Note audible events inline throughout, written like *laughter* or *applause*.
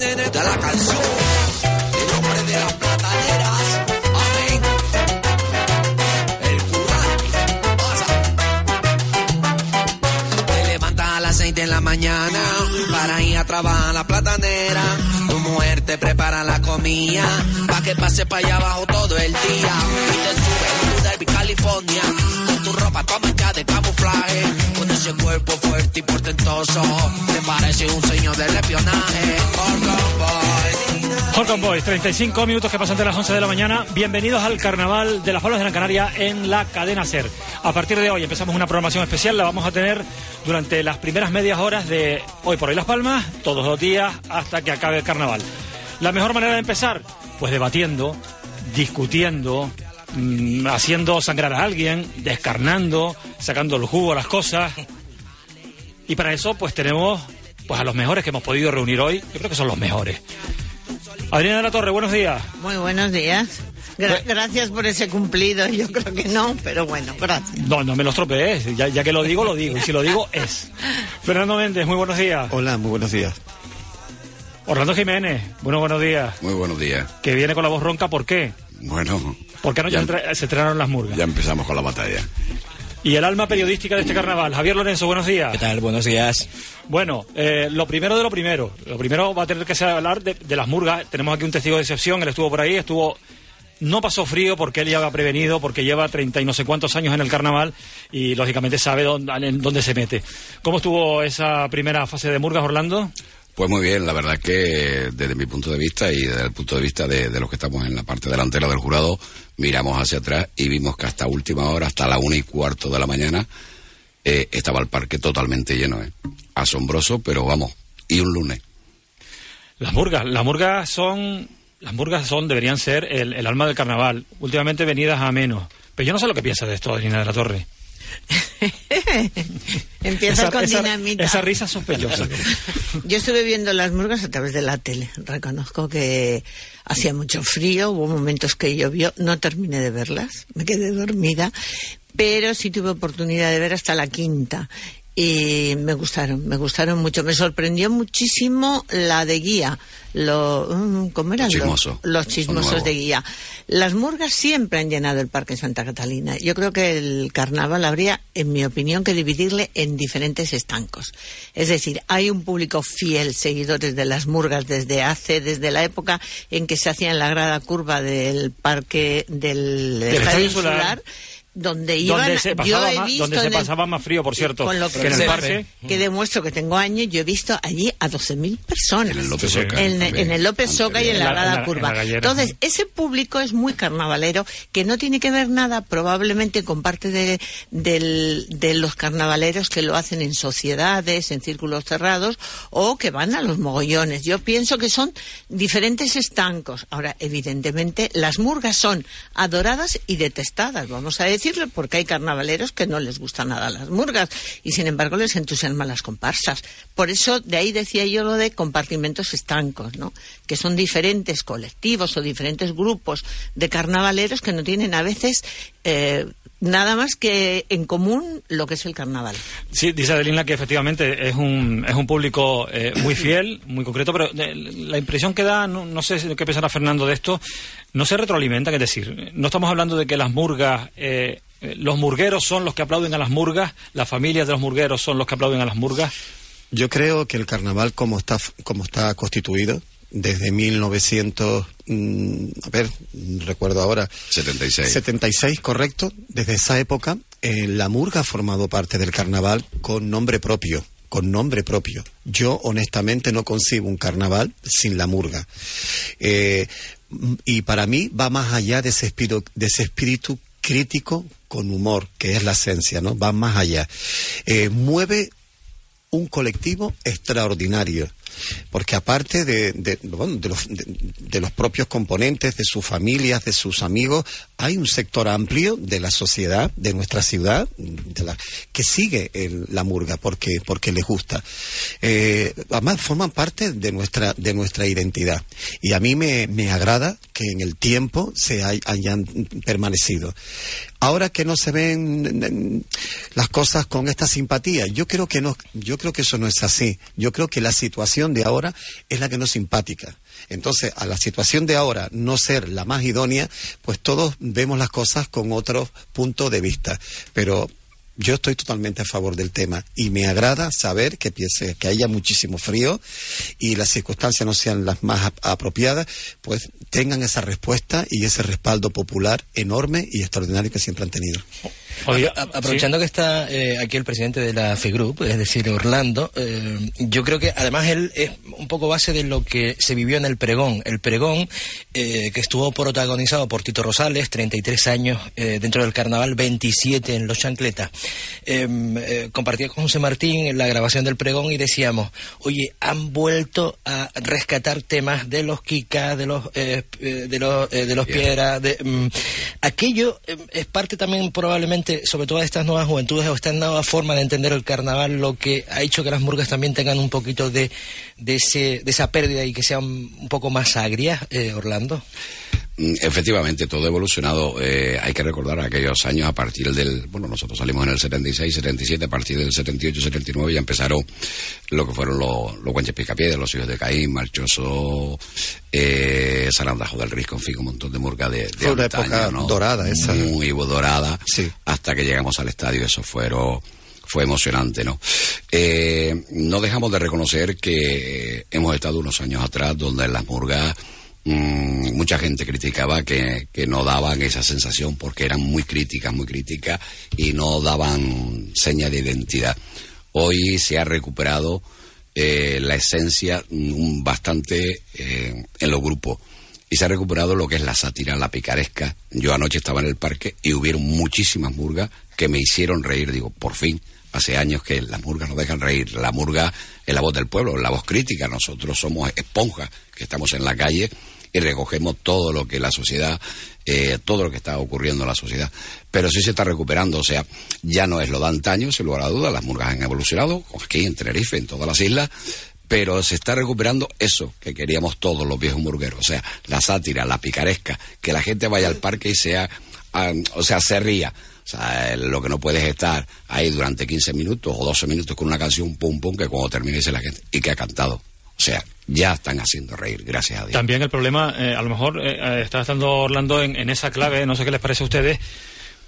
cbp.gov/careers. de la canción, el nombre de las plataneras, amén. El cura, pasa. Te levantas a las seis de la mañana para ir a trabajar la platanera. Tu mujer te prepara la comida pa' que pase para allá abajo todo el día. Portentoso, te parece un señor del espionaje. Holcomb Boys, 35 minutos que pasan de las 11 de la mañana. Bienvenidos al Carnaval de las Palmas de Gran Canaria en la cadena SER. A partir de hoy empezamos una programación especial, la vamos a tener durante las primeras medias horas de hoy por hoy Las Palmas, todos los días hasta que acabe el carnaval. La mejor manera de empezar, pues debatiendo, discutiendo, mm, haciendo sangrar a alguien, descarnando, sacando el jugo a las cosas. Y para eso, pues tenemos pues a los mejores que hemos podido reunir hoy. Yo creo que son los mejores. Adriana de la Torre, buenos días. Muy buenos días. Gra- gracias por ese cumplido. Yo creo que no, pero bueno, gracias. No, no me los tropees. Ya, ya que lo digo, lo digo. Y si lo digo, es. *laughs* Fernando Méndez, muy buenos días. Hola, muy buenos días. Orlando Jiménez, bueno, buenos días. Muy buenos días. Que viene con la voz ronca, ¿por qué? Bueno, Porque anoche Ya- se estrenaron las murgas. ya empezamos con la batalla. Y el alma periodística de este carnaval, Javier Lorenzo, buenos días. ¿Qué tal? Buenos días. Bueno, eh, lo primero de lo primero. Lo primero va a tener que ser hablar de, de las murgas. Tenemos aquí un testigo de excepción, él estuvo por ahí, estuvo... No pasó frío porque él ya va prevenido, porque lleva treinta y no sé cuántos años en el carnaval y lógicamente sabe dónde, en dónde se mete. ¿Cómo estuvo esa primera fase de murgas, Orlando? Pues muy bien, la verdad es que desde mi punto de vista y desde el punto de vista de, de los que estamos en la parte delantera del jurado, miramos hacia atrás y vimos que hasta última hora, hasta la una y cuarto de la mañana, eh, estaba el parque totalmente lleno. ¿eh? Asombroso, pero vamos, y un lunes. Las murgas, las murgas son, las murgas son, deberían ser el, alma del carnaval, últimamente venidas a menos. Pero yo no sé lo que piensa de esto, Adriana de la Torre. *laughs* Empieza Esa- con esa- dinamita. Esa risa sospechosa. Yo estuve viendo las murgas a través de la tele. Reconozco que hacía mucho frío, hubo momentos que llovió, no terminé de verlas, me quedé dormida, pero sí tuve oportunidad de ver hasta la quinta. Y me gustaron, me gustaron mucho. Me sorprendió muchísimo la de guía. Lo, mm, ¿Cómo eran? Los chismosos. Los de guía. Las murgas siempre han llenado el Parque Santa Catalina. Yo creo que el carnaval habría, en mi opinión, que dividirle en diferentes estancos. Es decir, hay un público fiel, seguidores de las murgas desde hace, desde la época en que se hacía en la grada curva del Parque del, Del Estadio Estadio Insular. Insular, donde iban, donde se yo he visto donde se en el- pasaba más frío, por cierto, con lo que en el se- parque. que demuestro que tengo años, yo he visto allí a 12.000 personas. En el López Sí, sí. Oca. En, en el López Soca y en la En Grada en la- Curva. en la. Entonces, ese público es muy carnavalero, que no tiene que ver nada probablemente con parte de, del- de los carnavaleros que lo hacen en sociedades, en círculos cerrados, o que van a los mogollones. Yo pienso que son diferentes estancos. Ahora, evidentemente, las murgas son adoradas y detestadas, vamos a porque hay carnavaleros que no les gustan nada las murgas y sin embargo les entusiasman las comparsas. Por eso de ahí decía yo lo de compartimentos estancos, ¿no? Que son diferentes colectivos o diferentes grupos de carnavaleros que no tienen a veces eh, nada más que en común lo que es el carnaval. Sí, dice Adelina que efectivamente es un, es un público eh, muy *coughs* fiel, muy concreto, pero eh, la impresión que da, no, no sé qué pensará Fernando de esto, no se retroalimenta, es decir, no estamos hablando de que las murgas, eh, eh, los murgueros son los que aplauden a las murgas, las familias de los murgueros son los que aplauden a las murgas. Yo creo que el carnaval como está como está constituido desde 1900, mm, a ver, recuerdo ahora, 76. 76, correcto. Desde esa época, eh, la murga ha formado parte del carnaval con nombre propio. Con nombre propio. Yo, honestamente, no concibo un carnaval sin la murga. Eh, y para mí va más allá de ese espíritu, de ese espíritu crítico con humor, que es la esencia, ¿no? Va más allá. Eh, mueve un colectivo extraordinario. Porque aparte de, de, bueno, de, los, de, los, propios componentes, de sus familias, de sus amigos, hay un sector amplio de la sociedad, de nuestra ciudad, que sigue el, la murga porque, porque les gusta. Eh, además, forman parte de nuestra, de nuestra identidad. Y a mí me, me agrada que en el tiempo se hay, hayan permanecido. Ahora que no se ven las cosas con esta simpatía, yo creo que no, yo creo que eso no es así. Yo creo que la situación de ahora es la que no es simpática. Entonces, a la situación de ahora no ser la más idónea, pues todos vemos las cosas con otro punto de vista. Pero yo estoy totalmente a favor del tema y me agrada saber que, piense, que haya muchísimo frío y las circunstancias no sean las más apropiadas, pues tengan esa respuesta y ese respaldo popular enorme y extraordinario que siempre han tenido. A, aprovechando ¿sí? que está eh, aquí el presidente de la FEGRUP, es decir, Orlando, eh, yo creo que además él es un poco base de lo que se vivió en el pregón. El pregón eh, que estuvo protagonizado por Tito Rosales, 33 años dentro del carnaval, 27 en Los Chancletas. Compartía con José Martín en la grabación del pregón y decíamos, oye, han vuelto a rescatar temas de los Kika, de los, de los, de los Piedras. De, um, aquello es parte también probablemente sobre todo a estas nuevas juventudes o esta nueva forma de entender el carnaval, lo que ha hecho que las murgas también tengan un poquito de, de, ese, de esa pérdida y que sean un poco más agrias, eh, Orlando? Efectivamente, todo ha evolucionado. Eh, hay que recordar aquellos años a partir del. Bueno, nosotros salimos en el 76, 77, a partir del 78, 79 ya empezaron lo que fueron los, los Guanches Picapiedras, los hijos de Caín, Marchoso, eh, Sarandajo del Risco, en fin, un montón de murga de, de Fue una antaño, época ¿no? dorada esa. Muy dorada. Sí. Hasta que llegamos al estadio, eso fueron fue emocionante, ¿no? Eh, no dejamos de reconocer que hemos estado unos años atrás donde las murgas mmm, mucha gente criticaba que, que, no daban esa sensación porque eran muy críticas, muy críticas y no daban seña de identidad. Hoy se ha recuperado eh, la esencia mmm, bastante eh, en los grupos y se ha recuperado lo que es la sátira, la picaresca. Yo anoche estaba en el parque y hubieron muchísimas murgas que me hicieron reír. Digo, por fin, hace años que las murgas nos dejan reír. La murga es la voz del pueblo, la voz crítica. Nosotros somos esponjas que estamos en la calle y recogemos todo lo que la sociedad, eh, todo lo que está ocurriendo en la sociedad. Pero sí se está recuperando, o sea, ya no es lo de antaño, sin lugar a dudas, las murgas han evolucionado, aquí en Tenerife, en todas las islas, pero se está recuperando eso que queríamos todos los viejos murgueros, o sea, la sátira, la picaresca, que la gente vaya al parque y sea, um, o sea, se ría. O sea, lo que no puedes estar ahí durante 15 minutos o 12 minutos con una canción pum pum que cuando termine dice la gente y que ha cantado. O sea, ya están haciendo reír, gracias a Dios. También el problema, eh, a lo mejor eh, está estando Orlando en, esa clave, no sé qué les parece a ustedes,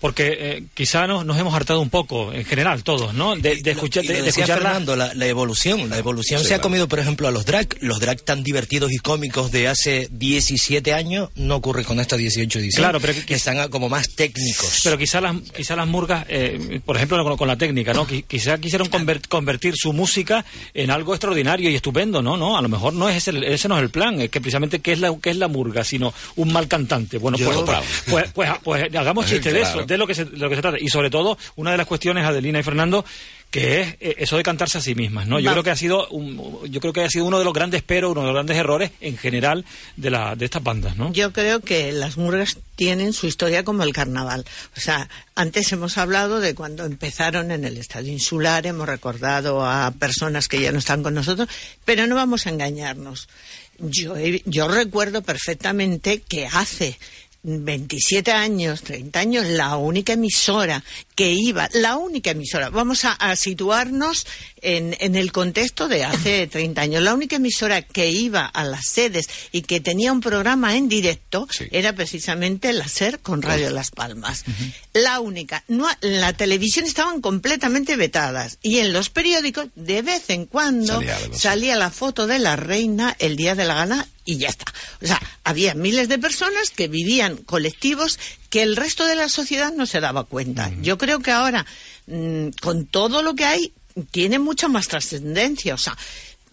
porque eh, quizá nos, nos, hemos hartado un poco, en general, todos, ¿no? De, de escuchar, de, de Fernando, la, la, evolución. La evolución sí, se claro. ha comido, por ejemplo, a los drag. Los drag tan divertidos y cómicos de hace 17 años no ocurre con esta 18 edición. Claro, pero que, están como más técnicos. Pero quizá las, quizá las murgas, eh, por ejemplo, con, con, la técnica, ¿no? Quizá quisieron convert, convertir su música en algo extraordinario y estupendo, ¿no? No, a lo mejor no es ese, ese no es el plan, es que precisamente qué es la, qué es la murga, sino un mal cantante. Bueno, pues, pues, pues, pues, pues, hagamos *laughs* chiste de eso, de lo que se, de lo que se trata. Y sobre todo, una de las cuestiones, Adelina y Fernando, que es eh, eso de cantarse a sí mismas, ¿no? Yo creo que ha sido un, yo creo que ha sido uno de los grandes pero, uno de los grandes errores en general de la de estas bandas, ¿no? Yo creo que las murgas tienen su historia como el carnaval. O sea, antes hemos hablado de cuando empezaron en el Estado Insular, hemos recordado a personas que ya no están con nosotros, pero no vamos a engañarnos. Yo, yo recuerdo perfectamente que hace 27 años, 30 años, la única emisora que iba, la única emisora, vamos a, a situarnos en, en, el contexto de hace *coughs* 30 años, la única emisora que iba a las sedes y que tenía un programa en directo sí. era precisamente la SER con Radio Las Palmas. Uh -huh. La única. No, la televisión estaban completamente vetadas y en los periódicos de vez en cuando salía, salía la foto de la reina el día de la gala y ya está. O sea, había miles de personas que vivían colectivos que el resto de la sociedad no se daba cuenta. Uh -huh. Yo creo que ahora, mmm, con todo lo que hay, tiene mucha más trascendencia. O sea,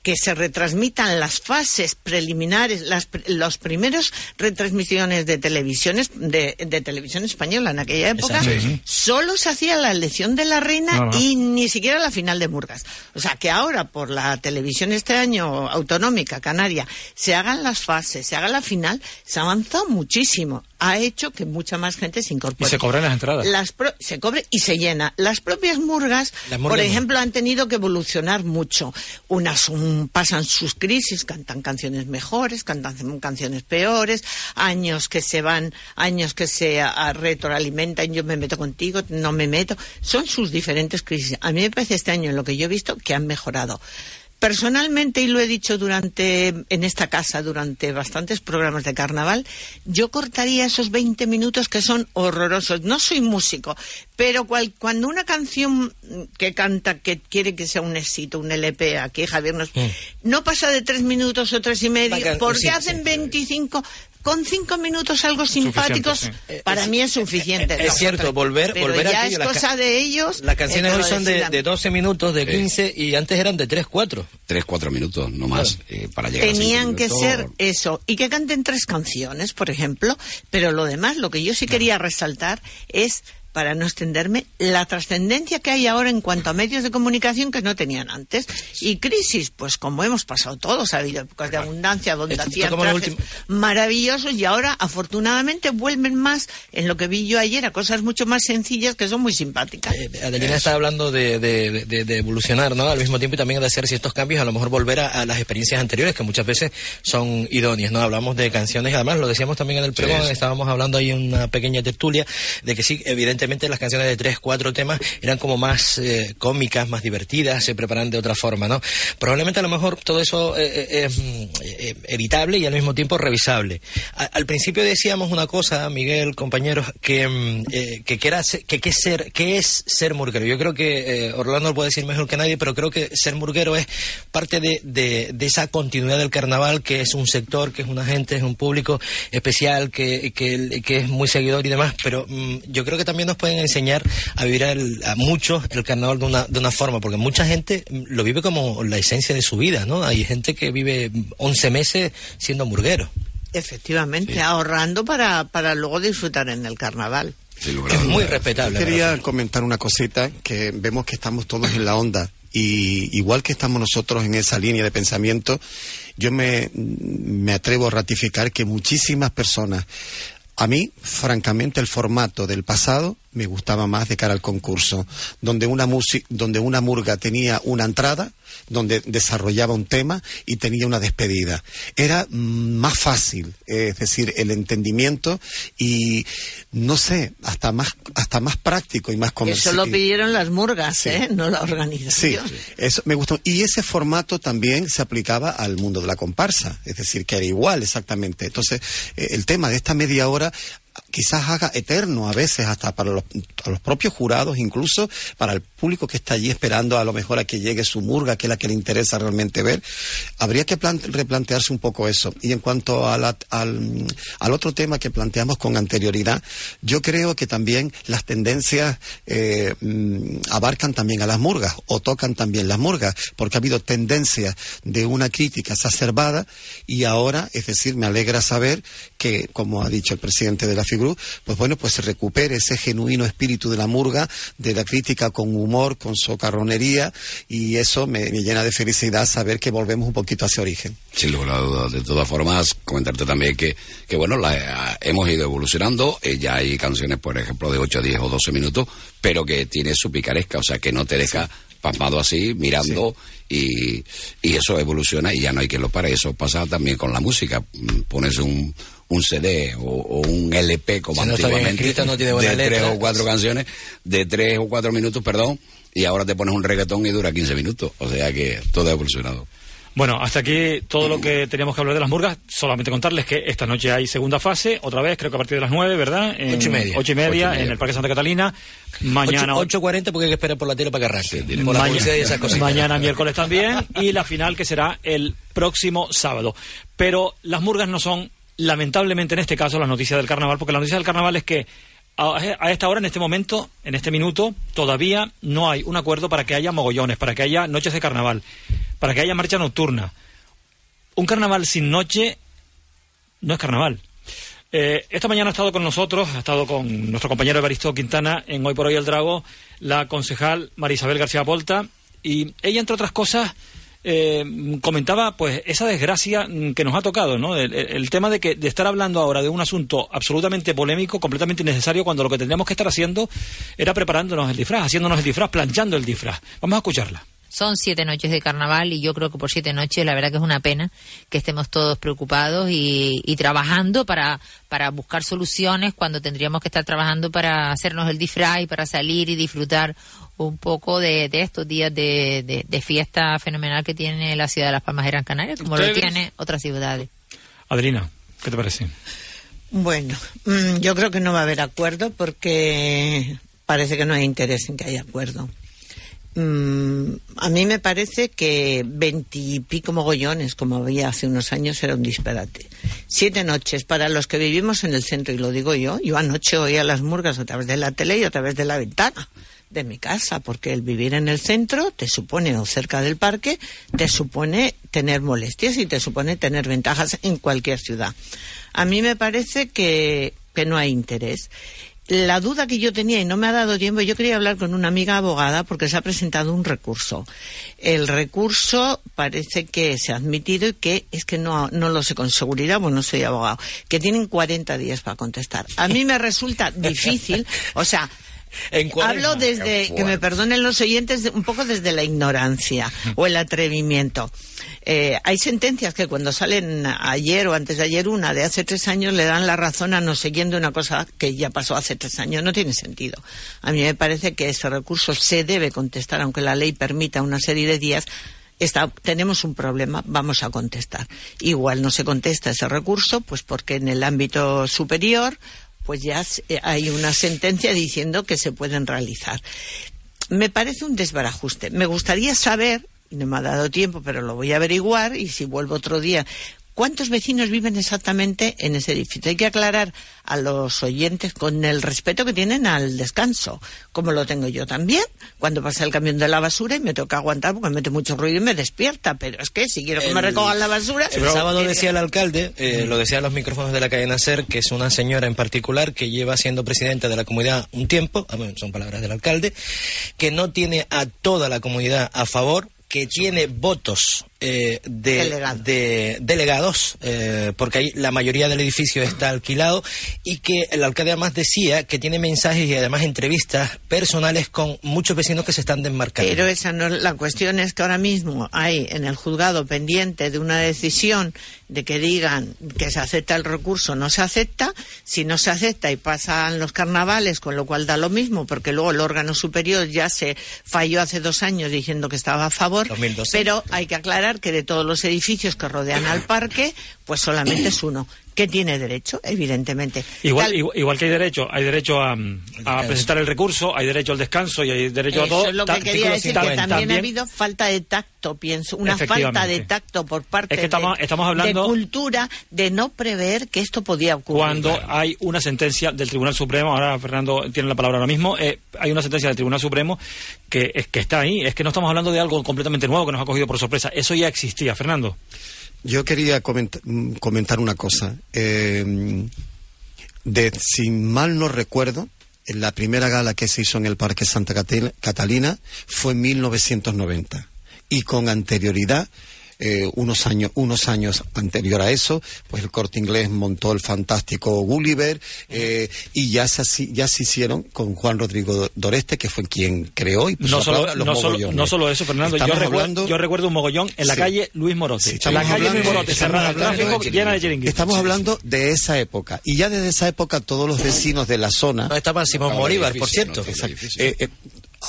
que se retransmitan las fases preliminares, las, los primeros retransmisiones de televisiones de, de televisión española en aquella época, solo se hacía la elección de la reina y ni siquiera la final de Murgas. O sea que ahora por la televisión este año autonómica canaria se hagan las fases, se haga la final, se ha avanzado muchísimo ha hecho que mucha más gente se incorpore. Y se cobran las entradas. Las se cobre y se llena. Las propias murgas, por ejemplo, han tenido que evolucionar mucho. Unas pasan sus crisis, cantan canciones mejores, cantan canciones peores, años que se van, años que se retroalimentan, yo me meto contigo, no me meto. Son sus diferentes crisis. A mí me parece este año, en lo que yo he visto, que han mejorado. Personalmente, y lo he dicho durante, en esta casa durante bastantes programas de carnaval, yo cortaría esos 20 minutos que son horrorosos. No soy músico, pero cuando una canción que canta, que quiere que sea un éxito, un LP, aquí Javier nos, mm. no pasa de tres minutos o tres y medio, porque hacen 25, con cinco minutos algo simpáticos para mí es suficiente. Es, cierto, volver, pero volver ya es cosa de ellos. Las canciones hoy son de, de, 12 minutos, de 15 y antes eran de 3, 4. 3, 4 minutos, no más, eh, para llegar Tenían que ser eso, y que canten tres canciones, por ejemplo, pero lo demás, lo que yo sí quería resaltar es para no extenderme, la trascendencia que hay ahora en cuanto a medios de comunicación que no tenían antes. Y crisis, pues como hemos pasado todos, ha habido épocas de abundancia donde hacían trajes maravillosos y ahora afortunadamente vuelven más en lo que vi yo ayer a cosas mucho más sencillas que son muy simpáticas. Eh, Adelina está hablando de, evolucionar, ¿no? Al mismo tiempo y también de hacer ciertos cambios, a lo mejor volver a, las experiencias anteriores que muchas veces son idóneas, ¿no? Hablamos de canciones, además lo decíamos también en el pregón, estábamos hablando ahí en una pequeña tertulia de que sí, evidentemente evidentemente las canciones de tres, cuatro temas eran como más eh, cómicas, más divertidas, se preparan de otra forma, ¿no? Probablemente a lo mejor todo eso eh, eh, es mm, evitable y al mismo tiempo revisable. al principio decíamos una cosa, Miguel, compañeros, que, mm, que, que, que, que, ser, que es ser murguero. Yo creo que Orlando lo puede decir mejor que nadie, pero creo que ser murguero es parte de, de, esa continuidad del carnaval, que es un sector, que es una gente, es un público especial, que, que, que es muy seguidor y demás, pero mm, yo creo que también nos pueden enseñar a vivir a muchos el carnaval de una, de una forma, porque mucha gente lo vive como la esencia de su vida, ¿no? Hay gente que vive 11 meses siendo hamburguero. Efectivamente, ahorrando para, para luego disfrutar en el carnaval. es muy respetable. quería comentar una cosita que vemos que estamos todos en la onda y igual que estamos nosotros en esa línea de pensamiento, yo me, me atrevo a ratificar que muchísimas personas a mí, francamente, el formato del pasado me gustaba más de cara al concurso, donde una, donde una murga tenía una entrada, donde desarrollaba un tema y tenía una despedida. Era más fácil, es decir, el entendimiento y, no sé, hasta más, hasta más práctico y más comercial. Eso lo pidieron las murgas, ¿eh? No la organización. Sí, eso me gustó. Y ese formato también se aplicaba al mundo de la comparsa, es decir, que era igual exactamente. Entonces, eh, el tema de esta media hora quizás haga eterno a veces hasta para los, los, propios jurados, incluso para el público que está allí esperando a lo mejor a que llegue su murga, que es la que le interesa realmente ver. Habría que replantearse un poco eso. Y en cuanto al, al, otro tema que planteamos con anterioridad, yo creo que también las tendencias eh, mm, abarcan también a las murgas o tocan también las murgas, porque ha habido tendencias de una crítica exacerbada y ahora, es decir, me alegra saber que, como ha dicho el presidente de la Pues bueno, pues se recupere ese genuino espíritu de la murga, de la crítica con humor, con socarronería, y eso me, llena de felicidad saber que volvemos un poquito a ese origen. Sin lugar a dudas. De todas formas, comentarte también que, que bueno, la, hemos ido evolucionando. Eh, ya hay canciones, por ejemplo, de 8, 10 o 12 minutos, pero que tiene su picaresca, o sea, que no te deja pasmado así, mirando, y, y eso evoluciona y ya no hay que lo pare. Eso pasa también con la música. Pones un un CD o, un LP como antiguamente de tres o cuatro canciones, de tres o cuatro minutos, perdón, y ahora te pones un reggaetón y dura 15 minutos. O sea que todo ha evolucionado. Bueno, hasta aquí todo lo que teníamos que hablar de las murgas. Solamente contarles que esta noche hay segunda fase, otra vez, creo que a partir de las nueve, ¿verdad? En, ocho y media. Ocho y media, en el Parque Santa Catalina. Mañana... Ocho cuarenta porque hay que esperar por la tele para que arranque. mañana, mañana miércoles también. Y la final que será el próximo sábado. Pero las murgas no son lamentablemente en este caso, la noticia del carnaval, porque la noticia del carnaval es que a esta hora, en este momento, en este minuto, todavía no hay un acuerdo para que haya mogollones, para que haya noches de carnaval. para que haya marcha nocturna. Un carnaval sin noche no es carnaval. Eh, esta mañana ha estado con nosotros, ha estado con nuestro compañero Evaristo Quintana en Hoy por Hoy el Drago, la concejal Marisabel García Polta, y ella, entre otras cosas, eh, comentaba pues esa desgracia que nos ha tocado, ¿no? El, tema de que de estar hablando ahora de un asunto absolutamente polémico, completamente innecesario, cuando lo que tendríamos que estar haciendo era preparándonos el disfraz, haciéndonos el disfraz, planchando el disfraz. Vamos a escucharla. Son siete noches de carnaval y yo creo que por siete noches la verdad que es una pena que estemos todos preocupados y, trabajando para, para buscar soluciones cuando tendríamos que estar trabajando para hacernos el disfraz y para salir y disfrutar un poco de, estos días de, fiesta fenomenal que tiene la ciudad de Las Palmas de Gran Canaria, como lo tiene otras ciudades. Adrina, ¿qué te parece? Bueno, mm, yo creo que no va a haber acuerdo porque parece que no hay interés en que haya acuerdo. Mm, a mí me parece que veintipico mogollones, como había hace unos años, era un disparate. Siete noches para los que vivimos en el centro, y lo digo yo. Yo anoche oía las murgas a través de la tele y a través de la ventana de mi casa, porque el vivir en el centro te supone, o cerca del parque, te supone tener molestias y te supone tener ventajas en cualquier ciudad. A mí me parece que, que no hay interés la duda que yo tenía y no me ha dado tiempo, yo quería hablar con una amiga abogada porque se ha presentado un recurso. El recurso parece que se ha admitido y que es que no, no lo sé con seguridad, bueno, no soy abogado, que tienen 40 días para contestar. A mí me resulta difícil, o sea, Hablo desde, que me perdonen los oyentes, un poco desde la ignorancia o el atrevimiento. Eh, hay sentencias que cuando salen ayer o antes de ayer, una de hace tres años, le dan la razón a no siguiendo una cosa que ya pasó hace tres años. No tiene sentido. A mí me parece que ese recurso se debe contestar, aunque la ley permita una serie de días. tenemos un problema, vamos a contestar. Igual no se contesta ese recurso, pues porque en el ámbito superior pues ya eh, hay una sentencia diciendo que se pueden realizar. Me parece un desbarajuste. Me gustaría saber, no me ha dado tiempo, pero lo voy a averiguar, y si vuelvo otro día ¿Cuántos vecinos viven exactamente en ese edificio? Hay que aclarar a los oyentes con el respeto que tienen al descanso, como lo tengo yo también. Cuando pasa el camión de la basura y me toca aguantar porque me mete mucho ruido y me despierta. Pero es que si quiero que me recojan la basura. El sábado decía el alcalde, eh, lo decía los micrófonos de la cadena SER, que es una señora en particular que lleva siendo presidenta de la comunidad un tiempo, ah, son palabras del alcalde, que no tiene a toda la comunidad a favor que tiene votos eh, de, delegados, eh, porque ahí la mayoría del edificio está alquilado, y que el alcalde además decía que tiene mensajes y además entrevistas personales con muchos vecinos que se están desmarcando. Pero esa no la cuestión es que ahora mismo hay en el juzgado pendiente de una decisión de que digan que se acepta el recurso, no se acepta, si no se acepta y pasan los carnavales, con lo cual da lo mismo, porque luego el órgano superior ya se falló hace dos años diciendo que estaba a favor, pero hay que aclarar que de todos los edificios que rodean al parque, pues solamente es uno que tiene derecho, evidentemente. Igual, igual, que hay derecho, hay derecho a, presentar el recurso, hay derecho al descanso y hay derecho a todo. Eso es lo que quería decir, que también, ha habido falta de tacto, pienso, una falta de tacto por parte de, estamos hablando, de cultura de no prever que esto podía ocurrir. Cuando hay una sentencia del Tribunal Supremo, ahora Fernando tiene la palabra ahora mismo, eh, hay una sentencia del Tribunal Supremo que, es, que está ahí, es que no estamos hablando de algo completamente nuevo que nos ha cogido por sorpresa, eso ya existía, Fernando. Yo quería mm, comentar, una cosa. Eh, de, si mal no recuerdo, la primera gala que se hizo en el Parque Santa Catalina fue en 1990. Y con anterioridad eh, unos años unos años anterior a eso pues el corte inglés montó el fantástico Gulliver eh, y ya se ya se hicieron con Juan Rodrigo Doreste que fue quien creó y no solo no, solo, no solo eso Fernando yo recuerdo, yo recuerdo un mogollón en la calle Luis Morote la calle Luis Morote cerrada tráfico llena de chiringuitos estamos hablando de esa época y ya desde esa época todos los vecinos de la zona no estaba Simón Bolívar por cierto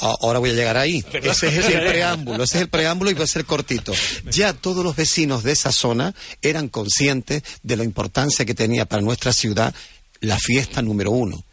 Ahora voy a llegar ahí. *laughs* Ese es el preámbulo, ese es el preámbulo y va a ser cortito. *laughs* Ya todos los vecinos de esa zona eran conscientes de la importancia que tenía para nuestra ciudad la fiesta número uno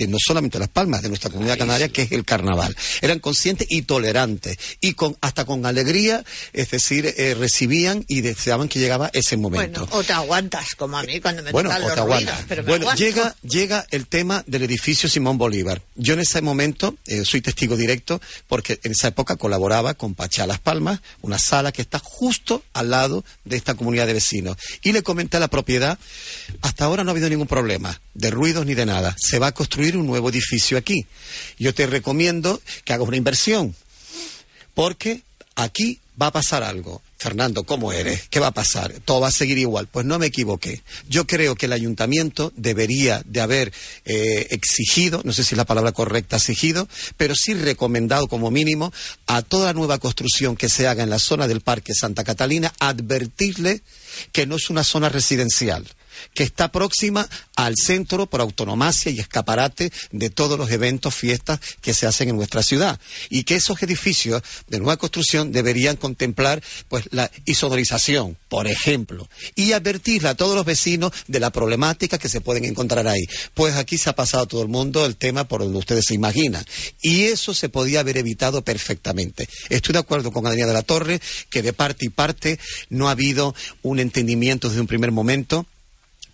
de no solamente Las Palmas, de nuestra comunidad canaria, que es el carnaval. Eran conscientes y tolerantes, y con hasta con alegría, es decir, eh, recibían y deseaban que llegaba ese momento. Bueno, o te aguantas, como a mí cuando me Bueno, tocan los ruidos, pero me Bueno, aguanto. llega, llega el tema del edificio Simón Bolívar. Yo en ese momento eh, soy testigo directo porque en esa época colaboraba con Pachá Las Palmas, una sala que está justo al lado de esta comunidad de vecinos. Y le comenté a la propiedad, hasta ahora no ha habido ningún problema de ruidos ni de nada. Se va a construir un nuevo edificio aquí. Yo te recomiendo que hagas una inversión porque aquí va a pasar algo. Fernando, ¿cómo eres? ¿Qué va a pasar? ¿Todo va a seguir igual? Pues no me equivoqué. Yo creo que el ayuntamiento debería de haber eh, exigido, no sé si es la palabra correcta, exigido, pero sí recomendado como mínimo a toda nueva construcción que se haga en la zona del Parque Santa Catalina, advertirle que no es una zona residencial que está próxima al centro por autonomacia y escaparate de todos los eventos, fiestas que se hacen en nuestra ciudad. Y que esos edificios de nueva construcción deberían contemplar pues la isodorización, por ejemplo, y advertirle a todos los vecinos de la problemática que se pueden encontrar ahí. Pues aquí se ha pasado todo el mundo el tema por donde ustedes se imaginan. Y eso se podía haber evitado perfectamente. Estoy de acuerdo con Adriana de la Torre que de parte y parte no ha habido un entendimiento desde un primer momento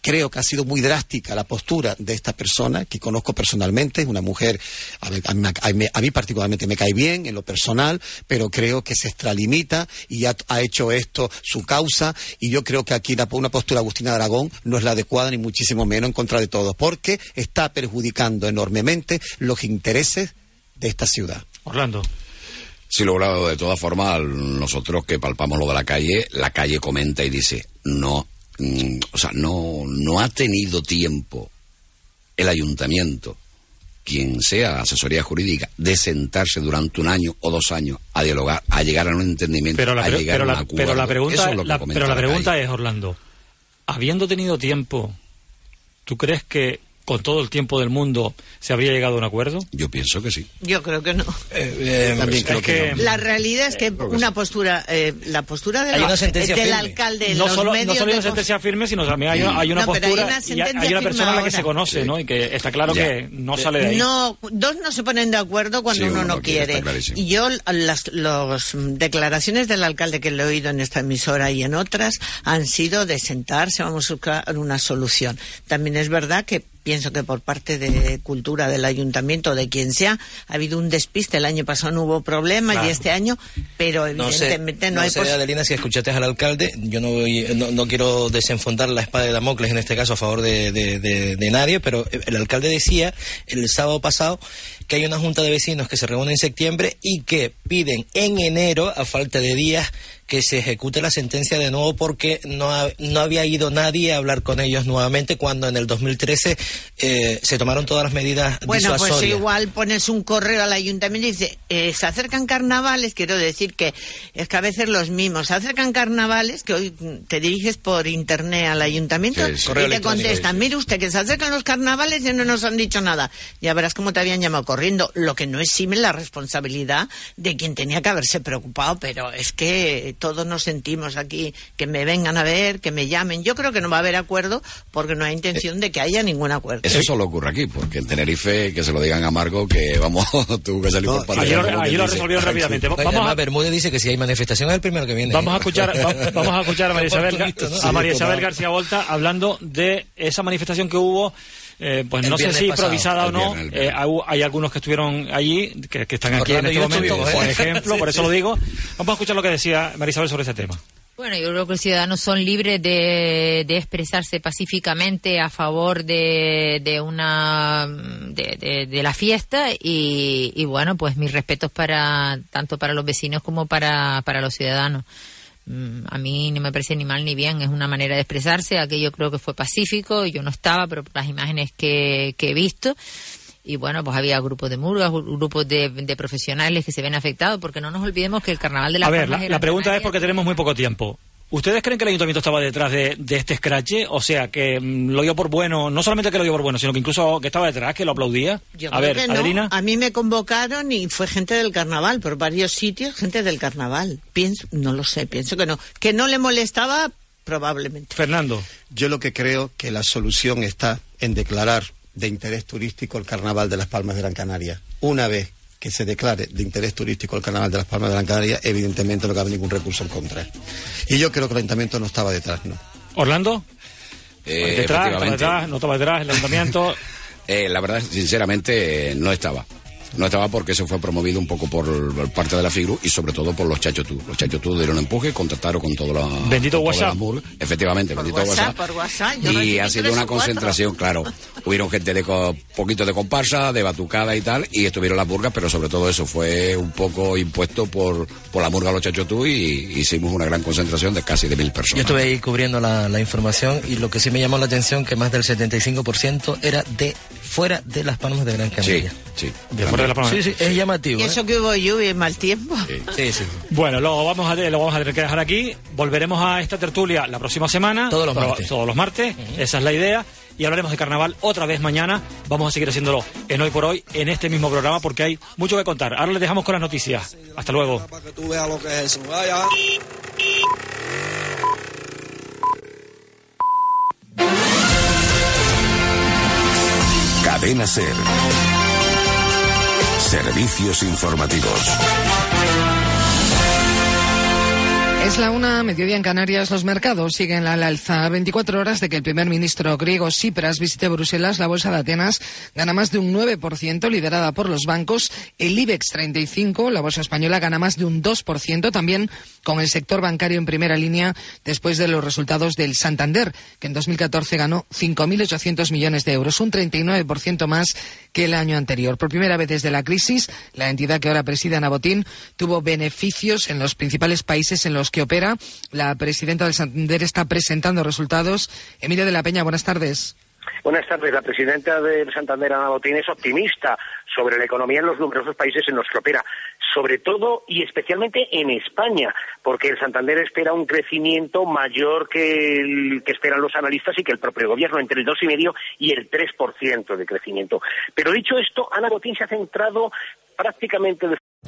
creo que ha sido muy drástica la postura de esta persona, que conozco personalmente, es una mujer, a mí, a mí- a mí- a mí particularmente me cae bien en lo personal, pero creo que se extralimita y ha, ha hecho esto su causa, y yo creo que aquí la, una postura de Agustina de Aragón no es la adecuada, ni muchísimo menos en contra de todos, porque está perjudicando enormemente los intereses de esta ciudad. Orlando. Sí, logrado de todas formas, nosotros que palpamos lo de la calle, la calle comenta y dice, no, mm, o sea, no, no ha tenido tiempo el ayuntamiento, quien sea asesoría jurídica, de sentarse durante un año o dos años a dialogar, a llegar a un entendimiento, Pero la, a llegar pero a un acuerdo. pero la pregunta, es pero la pregunta es, Orlando, habiendo tenido tiempo, ¿tú crees que con todo el tiempo del mundo se habría llegado a un acuerdo? Yo pienso que sí. Yo creo que no. Eh, También es creo que, que- no. La realidad es que una postura, eh, la postura de la- una sentencia del firme. alcalde no los solo, no medios solo hay una sentencia firme, sino también hay una, hay una No, pero hay postura una y hay- una persona a la que se conoce, ¿no? Y que está claro Ya. que no sale de ahí. No, dos no se ponen de acuerdo cuando Sí, uno uno no no quiere. Y yo, las los, declaraciones del alcalde que le he oído en esta emisora y en otras han sido de sentarse, vamos a buscar una solución. También es verdad que pienso que por parte de cultura del ayuntamiento, de quien sea, ha habido un despiste. El año pasado no hubo problemas Claro. y este año, pero No sé, evidentemente no, no hay sé Adelina, si escuchaste al alcalde, yo no, voy- no, no quiero desenfundar la espada de Damocles en este caso a favor de, de- de- de nadie, pero el alcalde decía el sábado pasado que hay una junta de vecinos que se reúne en septiembre y que piden en enero, a falta de días, que se ejecute la sentencia de nuevo porque no, ha- no había ido nadie a hablar con ellos nuevamente cuando en el 2013 eh, se tomaron todas las medidas Bueno, pues igual pones un correo al ayuntamiento y dice, eh, se acercan carnavales, quiero decir que es que a veces los mismos, se acercan carnavales, que hoy te diriges por internet al ayuntamiento Sí, sí. y te contestan, mire usted que se acercan los carnavales y no nos han dicho nada. Ya verás cómo te habían llamado corriendo, lo que no exime la responsabilidad de quien tenía que haberse preocupado, pero es que todos nos sentimos aquí, que me vengan a ver, que me llamen. Yo creo que no va a haber acuerdo porque no hay intención de que haya ningún acuerdo. Eso solo ocurre aquí, porque en Tenerife que se lo digan a Marco que vamos, *laughs* tuvo que salir No, por parte Allí lo, resolvieron "Aquí". rápidamente. Vamos además, a, Bermúdez dice que si hay manifestación es el primero que viene. Vamos a escuchar, *laughs* va- vamos a escuchar a María Isabel, ¿no? a María Sí, Isabel. García Volta hablando de esa manifestación que hubo. Eh, pues El no sé si pasado. improvisada o no. viernes, el viernes. eh, hay, hay algunos que estuvieron allí, que, que están aquí Orlando en este momento, por ¿eh? ejemplo, *laughs* por eso lo digo. Vamos a escuchar lo que decía María Isabel sobre ese tema. Bueno, yo creo que los ciudadanos son libres de, de expresarse pacíficamente a favor de, de una de, de- de la fiesta y, y bueno, pues mis respetos para tanto para los vecinos como para, para los ciudadanos. Mm, A mí no me parece ni mal ni bien, es una manera de expresarse. Aquello creo que fue pacífico, yo no estaba, pero por las imágenes que, que he visto. Y bueno, pues había grupos de murgas, grupos de, de profesionales que se ven afectados, porque no nos olvidemos que el carnaval de las A ver, la, pregunta es porque tenemos muy poco tiempo. ¿Ustedes creen que el ayuntamiento estaba detrás de, de este escrache? O sea, que mm, lo dio por bueno, no solamente que lo dio por bueno, sino que incluso que estaba detrás, que lo aplaudía. Yo a creo ver, que no. Adelina. A mí me convocaron y fue gente del carnaval, por varios sitios, gente del carnaval. Pienso, no lo sé, pienso que no. Que no le molestaba, probablemente. Fernando. Yo lo que creo que la solución está en declarar de interés turístico el Carnaval de las Palmas de Gran Canaria. Una vez que se declare de interés turístico el Carnaval de las Palmas de Gran Canaria, evidentemente no cabe ningún recurso en contra. Y yo creo que el ayuntamiento no estaba detrás, ¿no? Orlando. Eh, detrás, no estaba detrás, el ayuntamiento. *laughs* Eh, la verdad, sinceramente, no estaba. No estaba porque eso fue promovido un poco por, parte de la FIGRU y sobre todo por los chachotú. Los chachotú dieron empuje, contactaron con todo la... Bendito con todas WhatsApp. Efectivamente, Por bendito WhatsApp, WhatsApp. por WhatsApp, yo Y ha sido una cuatro. concentración, claro. Hubieron gente de co- poquito de comparsa, de batucada y tal, y estuvieron las murgas, pero sobre todo eso fue un poco impuesto por, por la murga Los Chachotú y hicimos una gran concentración de casi de mil Yo personas. estuve ahí cubriendo la, la información y lo que sí me llamó la atención que más del 75% era de fuera de las Palmas de Gran Sí, Canaria. sí. De fuera de la Palma. Sí, sí, es llamativo. Y ¿eh? eso que hubo lluvia y mal tiempo. Sí, sí. Bueno, lo vamos, a, lo vamos a tener que dejar aquí. Volveremos a esta tertulia la próxima semana. Todos los Pero- martes. Todos los martes. Esa es la idea. Y hablaremos de carnaval otra vez mañana. Vamos a seguir haciéndolo en Hoy por Hoy, en este mismo programa, porque hay mucho que contar. Ahora les dejamos con las noticias. Hasta luego. Cadena Ser. Servicios informativos. Es la una, mediodía en Canarias. Los mercados siguen al alza. A 24 horas de que el primer ministro griego Tsipras visite Bruselas, la bolsa de Atenas gana más de un 9%, liderada por los bancos. El IBEX 35, la bolsa española, gana más de un 2%, también con el sector bancario en primera línea después de los resultados del Santander, que en 2014 ganó 5.800 millones de euros, un 39% más que el año anterior. Por primera vez desde la crisis, la entidad que ahora preside Ana Botín tuvo beneficios en los principales países en los que opera. La presidenta del Santander está presentando resultados. Emilia de la Peña, buenas tardes. Buenas tardes. La presidenta del Santander, Ana Botín, es optimista sobre la economía en los numerosos países en los que opera, sobre todo y especialmente en España, porque el Santander espera un crecimiento mayor que el que esperan los analistas y que el propio gobierno, entre el 2,5 y el 3% de crecimiento. Pero dicho esto, Ana Botín se ha centrado prácticamente de